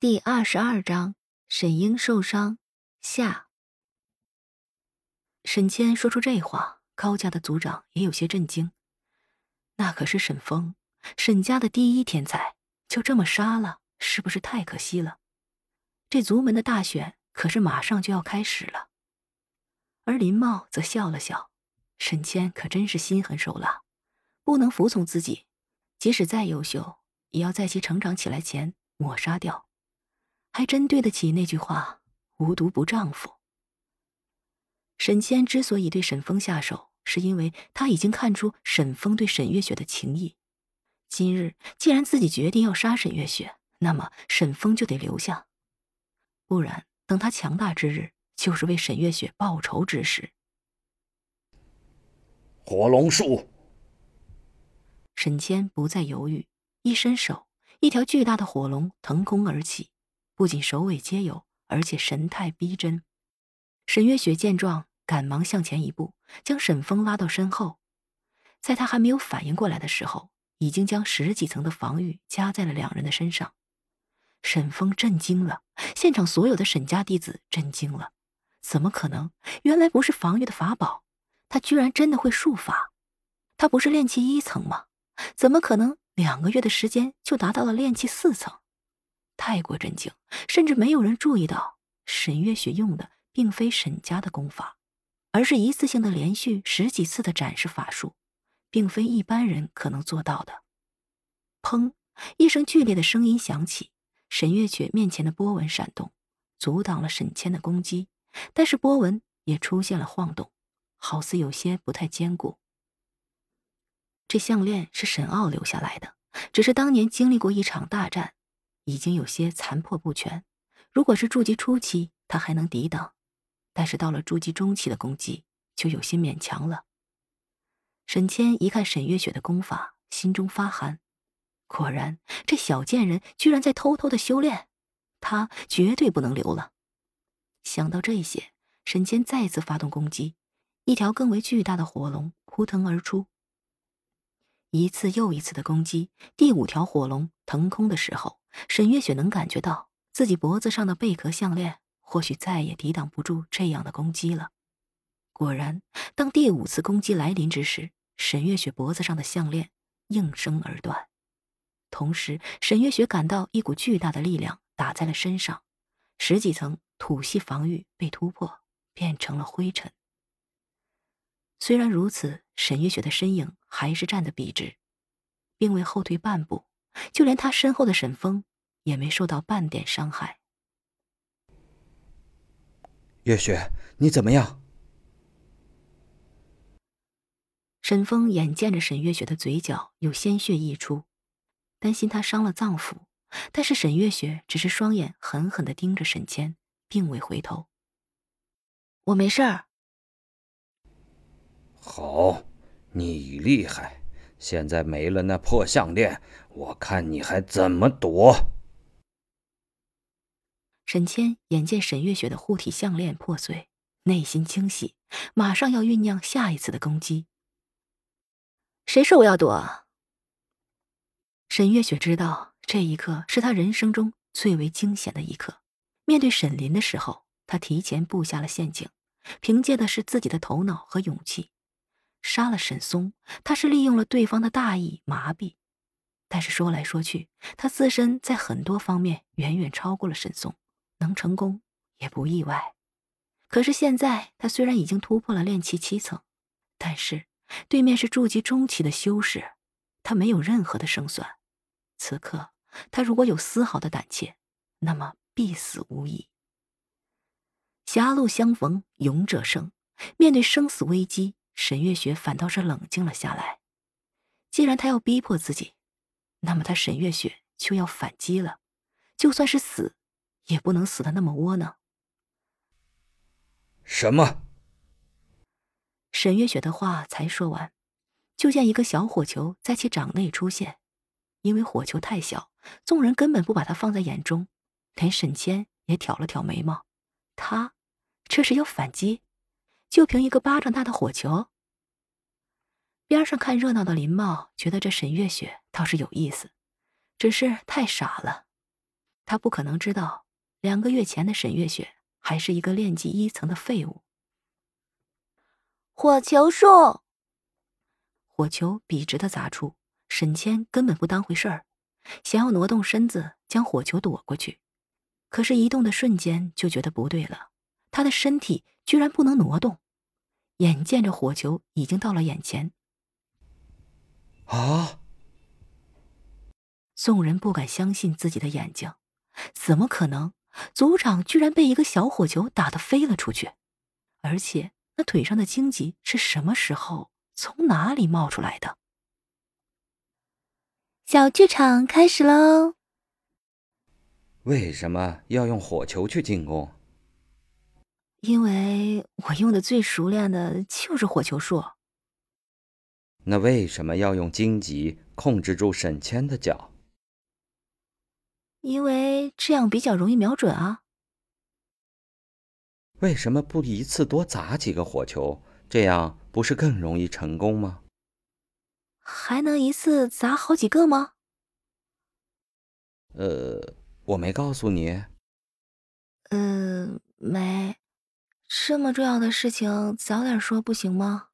第二十二章，沈英受伤下。沈谦说出这话，高家的族长也有些震惊。那可是沈峰，沈家的第一天才，就这么杀了，是不是太可惜了？这族门的大选可是马上就要开始了。而林茂则笑了笑，沈谦可真是心狠手辣，不能服从自己，即使再优秀，也要在其成长起来前抹杀掉。还真对得起那句话“无毒不丈夫”。沈谦之所以对沈峰下手，是因为他已经看出沈峰对沈月雪的情谊。今日既然自己决定要杀沈月雪，那么沈峰就得留下，不然等他强大之日，就是为沈月雪报仇之时。火龙术。沈谦不再犹豫，一伸手，一条巨大的火龙腾空而起。不仅首尾皆有，而且神态逼真。沈月雪见状，赶忙向前一步，将沈峰拉到身后。在他还没有反应过来的时候，已经将十几层的防御加在了两人的身上。沈峰震惊了，现场所有的沈家弟子震惊了。怎么可能？原来不是防御的法宝，他居然真的会术法。他不是炼气一层吗？怎么可能两个月的时间就达到了炼气四层？太过震惊，甚至没有人注意到沈月雪用的并非沈家的功法，而是一次性的连续十几次的展示法术，并非一般人可能做到的。砰！一声剧烈的声音响起，沈月雪面前的波纹闪动，阻挡了沈谦的攻击，但是波纹也出现了晃动，好似有些不太坚固。这项链是沈傲留下来的，只是当年经历过一场大战。已经有些残破不全。如果是筑基初期，他还能抵挡；但是到了筑基中期的攻击，就有些勉强了。沈谦一看沈月雪的功法，心中发寒。果然，这小贱人居然在偷偷的修炼，他绝对不能留了。想到这些，沈谦再次发动攻击，一条更为巨大的火龙扑腾而出。一次又一次的攻击，第五条火龙腾空的时候，沈月雪能感觉到自己脖子上的贝壳项链或许再也抵挡不住这样的攻击了。果然，当第五次攻击来临之时，沈月雪脖子上的项链应声而断。同时，沈月雪感到一股巨大的力量打在了身上，十几层土系防御被突破，变成了灰尘。虽然如此，沈月雪的身影还是站得笔直，并未后退半步，就连他身后的沈峰也没受到半点伤害。月雪，你怎么样？沈峰眼见着沈月雪的嘴角有鲜血溢出，担心她伤了脏腑，但是沈月雪只是双眼狠狠的盯着沈谦，并未回头。我没事儿。好，你厉害！现在没了那破项链，我看你还怎么躲！沈谦眼见沈月雪的护体项链破碎，内心惊喜，马上要酝酿下一次的攻击。谁说我要躲？沈月雪知道这一刻是她人生中最为惊险的一刻。面对沈林的时候，她提前布下了陷阱，凭借的是自己的头脑和勇气。杀了沈松，他是利用了对方的大意麻痹，但是说来说去，他自身在很多方面远远超过了沈松，能成功也不意外。可是现在他虽然已经突破了炼气七层，但是对面是筑基中期的修士，他没有任何的胜算。此刻他如果有丝毫的胆怯，那么必死无疑。狭路相逢勇者胜，面对生死危机。沈月雪反倒是冷静了下来。既然他要逼迫自己，那么他沈月雪就要反击了。就算是死，也不能死的那么窝囊。什么？沈月雪的话才说完，就见一个小火球在其掌内出现。因为火球太小，众人根本不把它放在眼中。连沈谦也挑了挑眉毛，他这是要反击？就凭一个巴掌大的火球，边上看热闹的林茂觉得这沈月雪倒是有意思，只是太傻了。他不可能知道，两个月前的沈月雪还是一个练级一层的废物。火球术，火球笔直的砸出，沈谦根本不当回事儿，想要挪动身子将火球躲过去，可是移动的瞬间就觉得不对了，他的身体居然不能挪动，眼见着火球已经到了眼前。啊！众人不敢相信自己的眼睛。怎么可能？族长居然被一个小火球打得飞了出去，而且那腿上的荆棘是什么时候、从哪里冒出来的？小剧场开始喽！为什么要用火球去进攻？因为我用的最熟练的就是火球术。那为什么要用荆棘控制住沈谦的脚？因为这样比较容易瞄准啊。为什么不一次多砸几个火球？这样不是更容易成功吗？还能一次砸好几个吗？呃，我没告诉你。呃，没。这么重要的事情早点说不行吗？